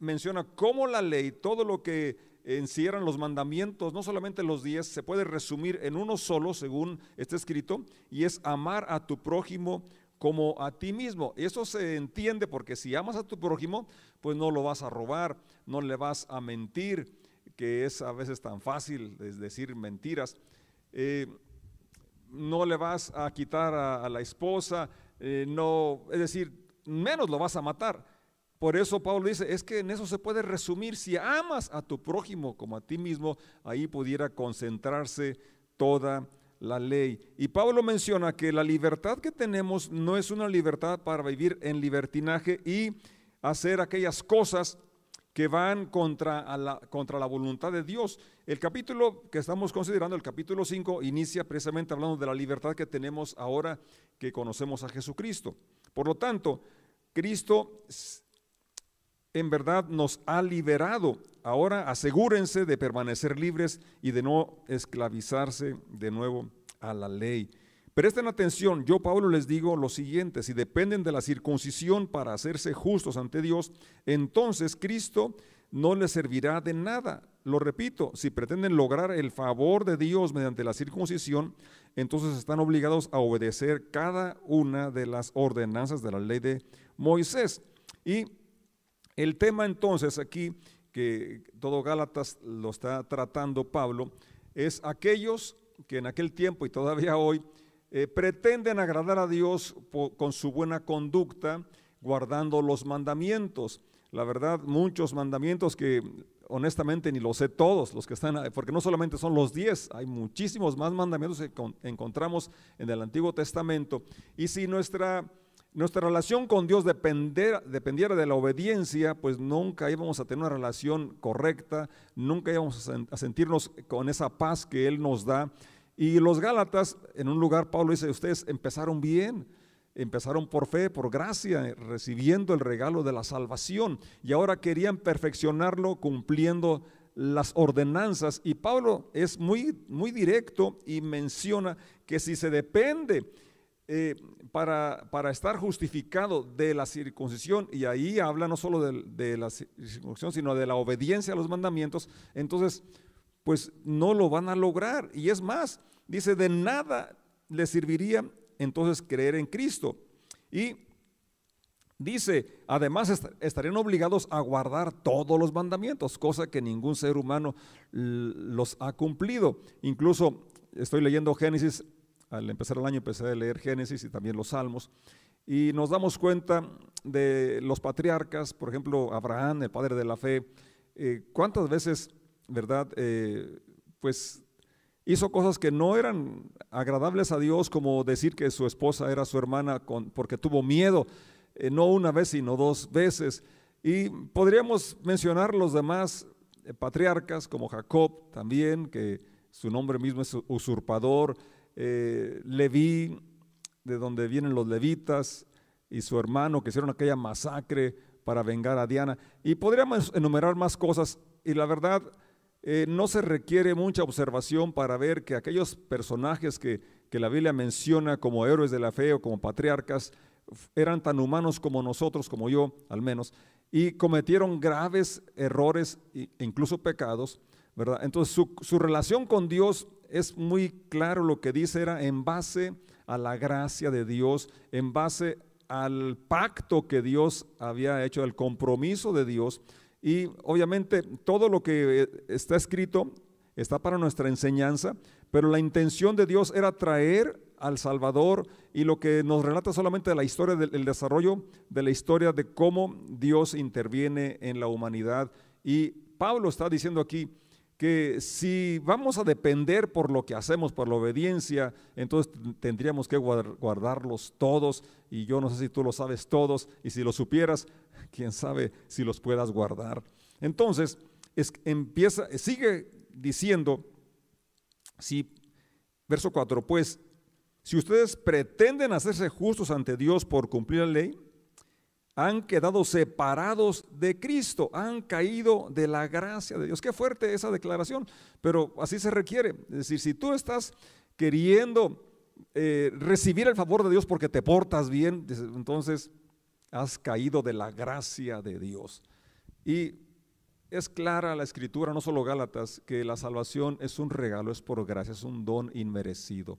menciona cómo la ley, todo lo que encierran los mandamientos, no solamente los diez, se puede resumir en uno solo, según está escrito, y es amar a tu prójimo como a ti mismo. Eso se entiende porque si amas a tu prójimo, pues no lo vas a robar, no le vas a mentir, que es a veces tan fácil decir mentiras. Eh, no le vas a quitar a, la esposa, eh, no, es decir, menos lo vas a matar. Por eso Pablo dice, es que en eso se puede resumir, si amas a tu prójimo como a ti mismo, ahí pudiera concentrarse toda la ley. Y Pablo menciona que la libertad que tenemos no es una libertad para vivir en libertinaje y hacer aquellas cosas que van contra la, contra la voluntad de Dios. El capítulo que estamos considerando, el capítulo 5, inicia precisamente hablando de la libertad que tenemos ahora que conocemos a Jesucristo. Por lo tanto, Cristo en verdad nos ha liberado. Ahora asegúrense de permanecer libres y de no esclavizarse de nuevo a la ley. Presten atención, yo Pablo les digo lo siguiente, si dependen de la circuncisión para hacerse justos ante Dios, entonces Cristo no les servirá de nada. Lo repito, si pretenden lograr el favor de Dios mediante la circuncisión, entonces están obligados a obedecer cada una de las ordenanzas de la ley de Moisés. Y el tema entonces aquí, que todo Gálatas lo está tratando Pablo, es aquellos que en aquel tiempo y todavía hoy eh, pretenden agradar a Dios con su buena conducta, guardando los mandamientos. La verdad, muchos mandamientos que honestamente ni los sé todos, los que están, porque no solamente son los diez, hay muchísimos más mandamientos que encontramos en el Antiguo Testamento. Y si nuestra nuestra relación con Dios dependiera, de la obediencia, pues nunca íbamos a tener una relación correcta, nunca íbamos a sentirnos con esa paz que Él nos da. Y los Gálatas, en un lugar, Pablo dice, ustedes empezaron bien, empezaron por fe, por gracia, recibiendo el regalo de la salvación, y ahora querían perfeccionarlo cumpliendo las ordenanzas. Y Pablo es muy, muy directo y menciona que si se depende eh, para, para, estar justificado de la circuncisión, y ahí habla no solo de, la circuncisión, sino de la obediencia a los mandamientos, entonces, pues no lo van a lograr. Y es más, dice, de nada les serviría entonces creer en Cristo. Y dice, además estarían obligados a guardar todos los mandamientos, cosa que ningún ser humano los ha cumplido. Incluso estoy leyendo Génesis al empezar el año empecé a leer Génesis y también los Salmos, y nos damos cuenta de los patriarcas, por ejemplo, Abraham, el padre de la fe, eh, cuántas veces, ¿verdad? Eh, pues hizo cosas que no eran agradables a Dios, como decir que su esposa era su hermana porque tuvo miedo, eh, no una vez, sino dos veces. Y podríamos mencionar los demás patriarcas, como Jacob también, que su nombre mismo es usurpador, eh, Leví, de donde vienen los levitas, y su hermano que hicieron aquella masacre para vengar a Diana. Y podríamos enumerar más cosas, y la verdad, eh, no se requiere mucha observación para ver que aquellos personajes que, que la Biblia menciona como héroes de la fe o como patriarcas, eran tan humanos como nosotros, como yo al menos, y cometieron graves errores e incluso pecados, Entonces su, su relación con Dios es muy claro lo que dice, era en base a la gracia de Dios, en base al pacto que Dios había hecho, al compromiso de Dios. Y obviamente todo lo que eh, está escrito está para nuestra enseñanza, pero la intención de Dios era traer al Salvador y lo que nos relata solamente la historia del desarrollo de la historia de cómo Dios interviene en la humanidad. Y Pablo está diciendo aquí, que si vamos a depender por lo que hacemos, por la obediencia, entonces tendríamos que guardarlos todos, y yo no sé si tú lo sabes todos, y si lo supieras, quién sabe si los puedas guardar. Entonces, es, empieza, sigue diciendo, si, verso 4, pues, si ustedes pretenden hacerse justos ante Dios por cumplir la ley, han quedado separados de Cristo, han caído de la gracia de Dios. Qué fuerte esa declaración, pero así se requiere. Es decir, si tú estás queriendo eh, recibir el favor de Dios porque te portas bien, entonces has caído de la gracia de Dios. Y es clara la escritura, no solo Gálatas, que la salvación es un regalo, es por gracia, es un don inmerecido,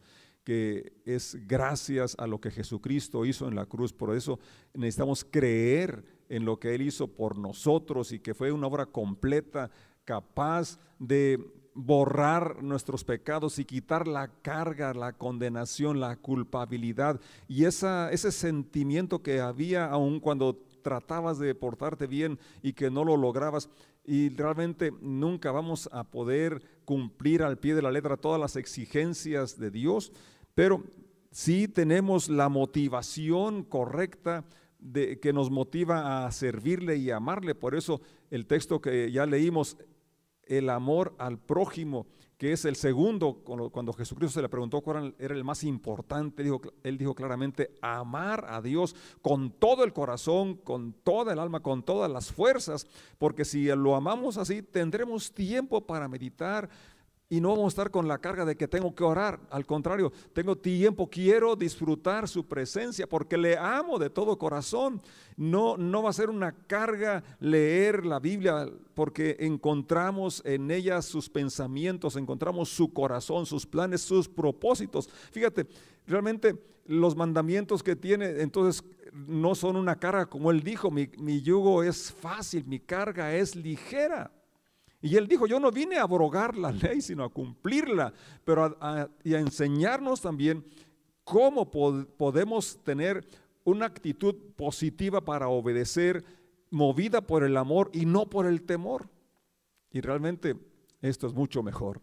que es gracias a lo que Jesucristo hizo en la cruz. Por eso necesitamos creer en lo que Él hizo por nosotros y que fue una obra completa, capaz de borrar nuestros pecados y quitar la carga, la condenación, la culpabilidad y ese sentimiento que había aún cuando tratabas de portarte bien y que no lo lograbas y realmente nunca vamos a poder cumplir al pie de la letra todas las exigencias de Dios, pero sí tenemos la motivación correcta de, que nos motiva a servirle y amarle. Por eso el texto que ya leímos, el amor al prójimo, que es el segundo, cuando Jesucristo se le preguntó cuál era el más importante, él dijo claramente, amar a Dios con todo el corazón, con toda el alma, con todas las fuerzas, porque si lo amamos así, tendremos tiempo para meditar, y no vamos a estar con la carga de que tengo que orar. Al contrario, tengo tiempo, quiero disfrutar su presencia porque le amo de todo corazón. No, no va a ser una carga leer la Biblia porque encontramos en ella sus pensamientos, encontramos su corazón, sus planes, sus propósitos. Fíjate, realmente los mandamientos que tiene, entonces no son una carga como él dijo, mi, mi yugo es fácil, mi carga es ligera. Y él dijo, yo no vine a abrogar la ley, sino a cumplirla, pero y a enseñarnos también cómo podemos tener una actitud positiva para obedecer, movida por el amor y no por el temor. Y realmente esto es mucho mejor.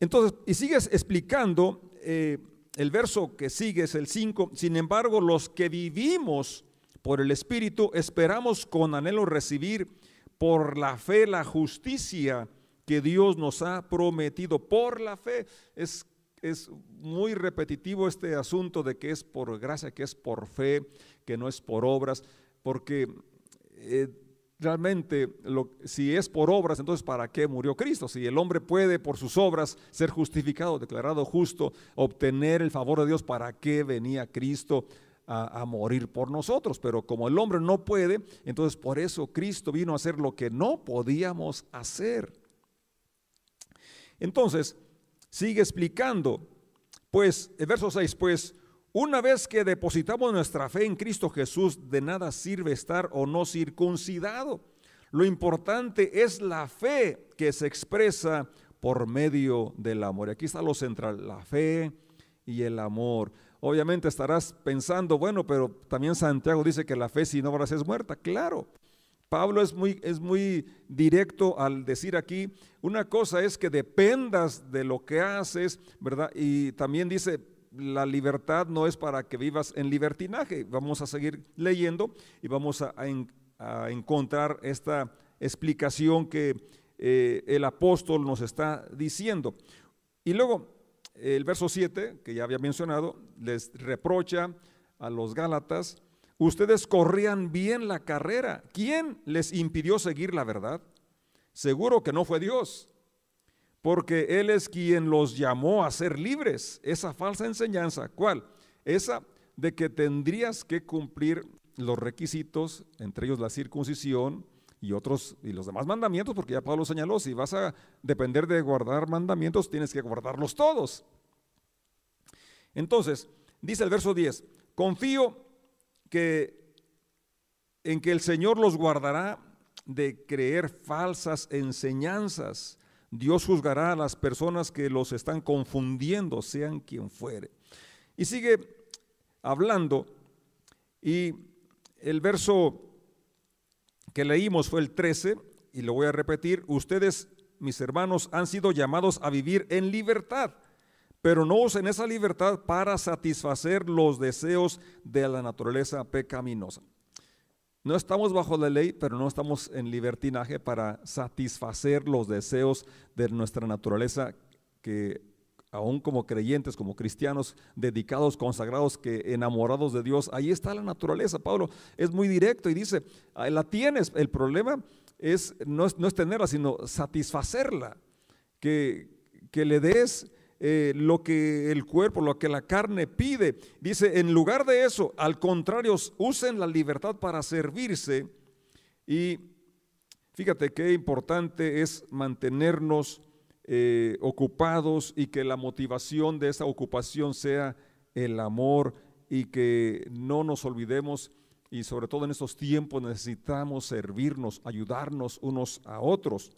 Entonces, y sigues explicando, eh, el verso que sigue es el 5, sin embargo, los que vivimos por el Espíritu, esperamos con anhelo recibir por la fe la justicia que Dios nos ha prometido. Por la fe es, es muy repetitivo este asunto de que es por gracia, que es por fe, que no es por obras, porque eh, realmente si es por obras, entonces ¿para qué murió Cristo? Si el hombre puede por sus obras ser justificado, declarado justo, obtener el favor de Dios, ¿para qué venía Cristo? A, morir por nosotros, pero como el hombre no puede, entonces por eso Cristo vino a hacer lo que no podíamos hacer. Entonces, sigue explicando, pues, el verso 6, pues, una vez que depositamos nuestra fe en Cristo Jesús, de nada sirve estar o no circuncidado. Lo importante es la fe que se expresa por medio del amor. Aquí está lo central, la fe y el amor. Obviamente estarás pensando, bueno, pero también Santiago dice que la fe sin obras es muerta. Claro, Pablo es muy, es muy directo al decir aquí, una cosa es que dependas de lo que haces, ¿verdad? Y también dice, la libertad no es para que vivas en libertinaje. Vamos a seguir leyendo y vamos a, encontrar esta explicación que eh, el apóstol nos está diciendo. Y luego, el verso 7, que ya había mencionado, les reprocha a los Gálatas, ustedes corrían bien la carrera. ¿Quién les impidió seguir la verdad? Seguro que no fue Dios, porque Él es quien los llamó a ser libres. Esa falsa enseñanza, ¿cuál? Esa de que tendrías que cumplir los requisitos, entre ellos la circuncisión, y otros y los demás mandamientos, porque ya Pablo señaló, si vas a depender de guardar mandamientos, tienes que guardarlos todos. Entonces, dice el verso 10, confío que en que el Señor los guardará de creer falsas enseñanzas. Dios juzgará a las personas que los están confundiendo, sean quien fuere. Y sigue hablando y el verso que leímos fue el 13, y lo voy a repetir, ustedes, mis hermanos, han sido llamados a vivir en libertad, pero no usen esa libertad para satisfacer los deseos de la naturaleza pecaminosa. No estamos bajo la ley, pero no estamos en libertinaje para satisfacer los deseos de nuestra naturaleza que aún como creyentes, como cristianos dedicados, consagrados, que enamorados de Dios, ahí está la naturaleza. Pablo es muy directo y dice, la tienes, el problema es no, es, no es tenerla, sino satisfacerla, que, que le des eh, lo que el cuerpo, lo que la carne pide. Dice, en lugar de eso, al contrario, usen la libertad para servirse. Y fíjate qué importante es mantenernos eh, ocupados y que la motivación de esa ocupación sea el amor y que no nos olvidemos y sobre todo en estos tiempos necesitamos servirnos, ayudarnos unos a otros.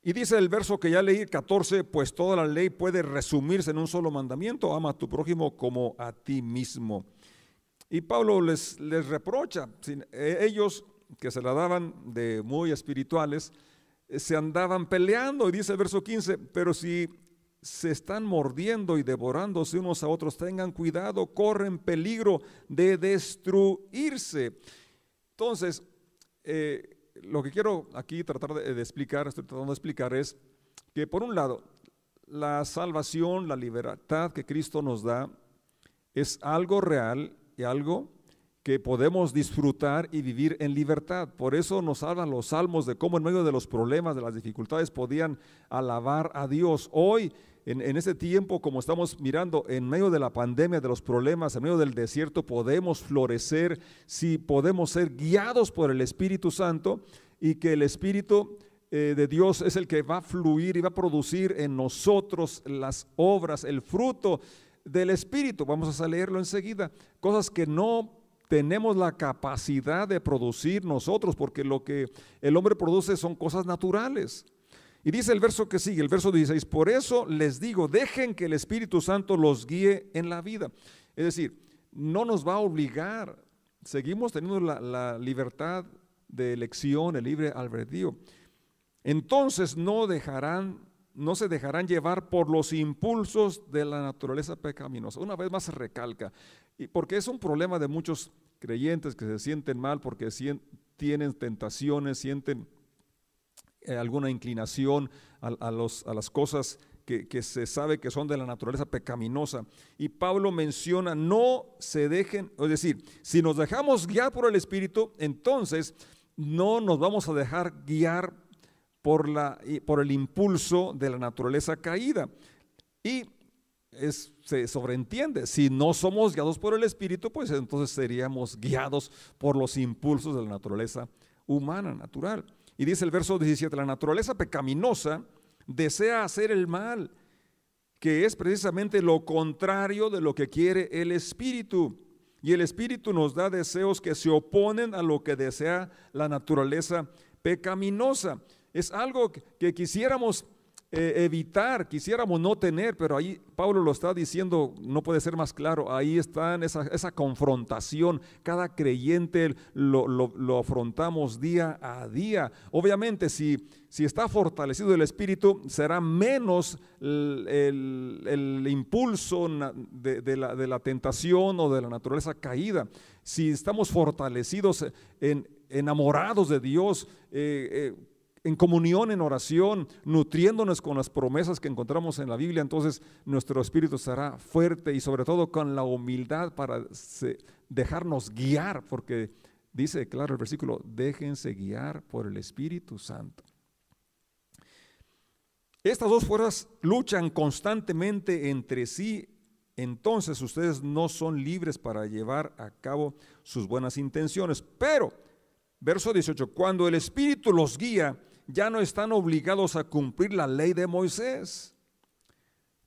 Y dice el verso que ya leí, 14, pues toda la ley puede resumirse en un solo mandamiento, ama a tu prójimo como a ti mismo. Y Pablo les, les reprocha, eh, ellos que se la daban de muy espirituales, se andaban peleando, y dice el verso 15, pero si se están mordiendo y devorándose unos a otros, tengan cuidado, corren peligro de destruirse. Entonces, eh, lo que quiero aquí tratar de, de, explicar, estoy tratando de explicar es que por un lado, la salvación, la libertad que Cristo nos da es algo real y algo que podemos disfrutar y vivir en libertad. Por eso nos hablan los salmos de cómo en medio de los problemas, de las dificultades, podían alabar a Dios. Hoy, en, en este tiempo, como estamos mirando, en medio de la pandemia, de los problemas, en medio del desierto, podemos florecer si podemos ser guiados por el Espíritu Santo y que el Espíritu eh, de Dios es el que va a fluir y va a producir en nosotros las obras, el fruto del Espíritu. Vamos a leerlo enseguida. Cosas que no tenemos la capacidad de producir nosotros, porque lo que el hombre produce son cosas naturales. Y dice el verso que sigue, el verso 16, por eso les digo, dejen que el Espíritu Santo los guíe en la vida. Es decir, no nos va a obligar, seguimos teniendo la, la libertad de elección, el libre albedrío. Entonces no dejarán, no se dejarán llevar por los impulsos de la naturaleza pecaminosa. Una vez más se recalca, y porque es un problema de muchos creyentes que se sienten mal porque tienen tentaciones, sienten eh, alguna inclinación a, las cosas que, que, se sabe que son de la naturaleza pecaminosa. Y Pablo menciona, no se dejen, es decir, si nos dejamos guiar por el Espíritu, entonces no nos vamos a dejar guiar por, la, por el impulso de la naturaleza caída. Y se sobreentiende, si no somos guiados por el Espíritu, pues entonces seríamos guiados por los impulsos de la naturaleza humana, natural. Y dice el verso 17, la naturaleza pecaminosa desea hacer el mal, que es precisamente lo contrario de lo que quiere el Espíritu. Y el Espíritu nos da deseos que se oponen a lo que desea la naturaleza pecaminosa. Es algo que quisiéramos eh, evitar, quisiéramos no tener, pero ahí Pablo lo está diciendo, no puede ser más claro, ahí está esa, confrontación, cada creyente lo, lo, afrontamos día a día. Obviamente, si, si está fortalecido el espíritu, será menos el, el, impulso de, de, la, de, la, tentación o de la naturaleza caída. Si estamos fortalecidos, en, enamorados de Dios, eh, eh, en comunión, en oración, nutriéndonos con las promesas que encontramos en la Biblia, entonces nuestro espíritu será fuerte y sobre todo con la humildad para dejarnos guiar, porque dice claro el versículo, déjense guiar por el Espíritu Santo. Estas dos fuerzas luchan constantemente entre sí, entonces ustedes no son libres para llevar a cabo sus buenas intenciones, pero, verso 18, cuando el Espíritu los guía, ya no están obligados a cumplir la ley de Moisés.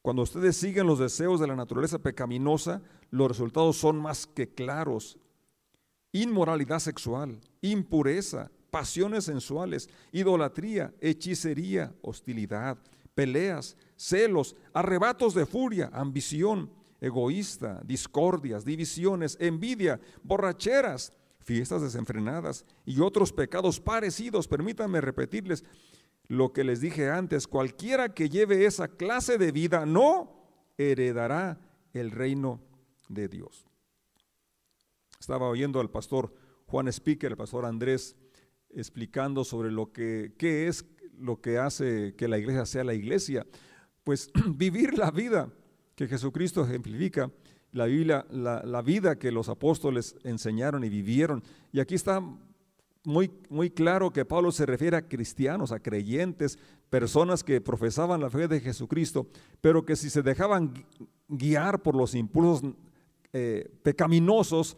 Cuando ustedes siguen los deseos de la naturaleza pecaminosa, los resultados son más que claros. Inmoralidad sexual, impureza, pasiones sensuales, idolatría, hechicería, hostilidad, peleas, celos, arrebatos de furia, ambición, egoísta, discordias, divisiones, envidia, borracheras, fiestas desenfrenadas y otros pecados parecidos. Permítanme repetirles lo que les dije antes, cualquiera que lleve esa clase de vida no heredará el reino de Dios. Estaba oyendo al pastor Juan Speaker, el pastor Andrés, explicando sobre lo que qué es lo que hace que la iglesia sea la iglesia. Pues vivir la vida que Jesucristo ejemplifica la Biblia, la, vida que los apóstoles enseñaron y vivieron. Y aquí está muy, muy claro que Pablo se refiere a cristianos, a creyentes, personas que profesaban la fe de Jesucristo, pero que si se dejaban guiar por los impulsos eh, pecaminosos,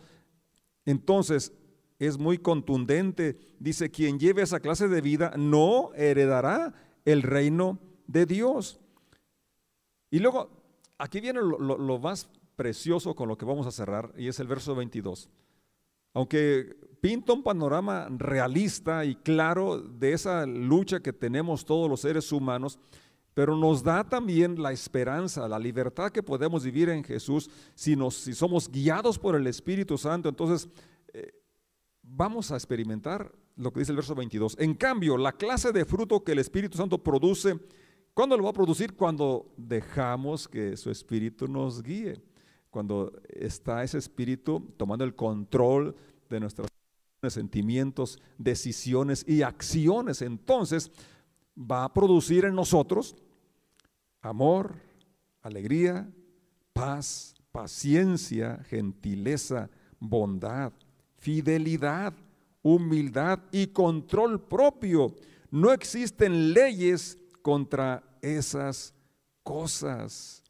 entonces es muy contundente. Dice, quien lleve esa clase de vida no heredará el reino de Dios. Y luego, aquí viene lo, lo más precioso con lo que vamos a cerrar, y es el verso 22. Aunque pinta un panorama realista y claro de esa lucha que tenemos todos los seres humanos, pero nos da también la esperanza, la libertad que podemos vivir en Jesús si, nos, si somos guiados por el Espíritu Santo. Entonces, eh, vamos a experimentar lo que dice el verso 22. En cambio, la clase de fruto que el Espíritu Santo produce, ¿cuándo lo va a producir? Cuando dejamos que su Espíritu nos guíe. Cuando está ese Espíritu tomando el control de nuestras sentimientos, decisiones y acciones, entonces va a producir en nosotros amor, alegría, paz, paciencia, gentileza, bondad, fidelidad, humildad y control propio. No existen leyes contra esas cosas,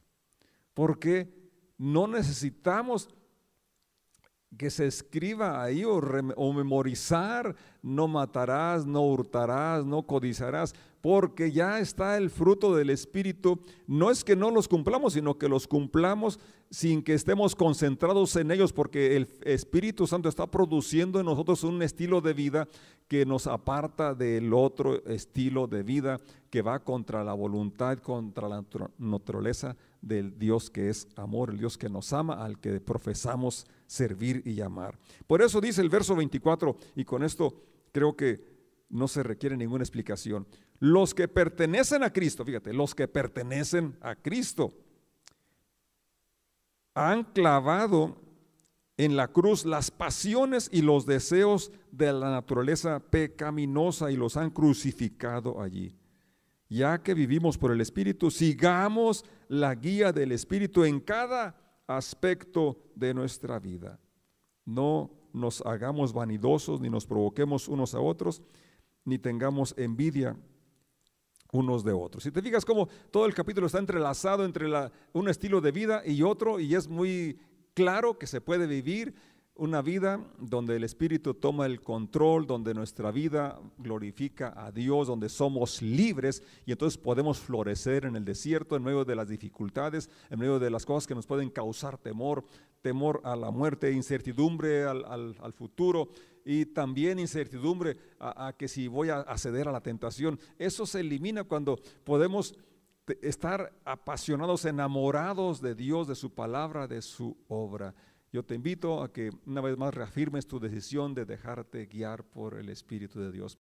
porque no necesitamos que se escriba ahí o, memorizar, no matarás, no hurtarás, no codiciarás, porque ya está el fruto del Espíritu. No es que no los cumplamos, sino que los cumplamos sin que estemos concentrados en ellos, porque el Espíritu Santo está produciendo en nosotros un estilo de vida que nos aparta del otro estilo de vida que va contra la voluntad, contra la naturaleza del Dios que es amor, el Dios que nos ama, al que profesamos servir y amar. Por eso dice el verso 24, y con esto creo que no se requiere ninguna explicación. Los que pertenecen a Cristo, fíjate, los que pertenecen a Cristo han clavado en la cruz las pasiones y los deseos de la naturaleza pecaminosa y los han crucificado allí. Ya que vivimos por el Espíritu, sigamos la guía del Espíritu en cada aspecto de nuestra vida. No nos hagamos vanidosos, ni nos provoquemos unos a otros, ni tengamos envidia unos de otros. Si te fijas cómo todo el capítulo está entrelazado entre un estilo de vida y otro, y es muy claro que se puede vivir una vida donde el Espíritu toma el control, donde nuestra vida glorifica a Dios, donde somos libres y entonces podemos florecer en el desierto en medio de las dificultades, en medio de las cosas que nos pueden causar temor, temor a la muerte, incertidumbre al, futuro y también incertidumbre a, a, que si voy a acceder a la tentación. Eso se elimina cuando podemos estar apasionados, enamorados de Dios, de su palabra, de su obra. Yo te invito a que una vez más reafirmes tu decisión de dejarte guiar por el Espíritu de Dios.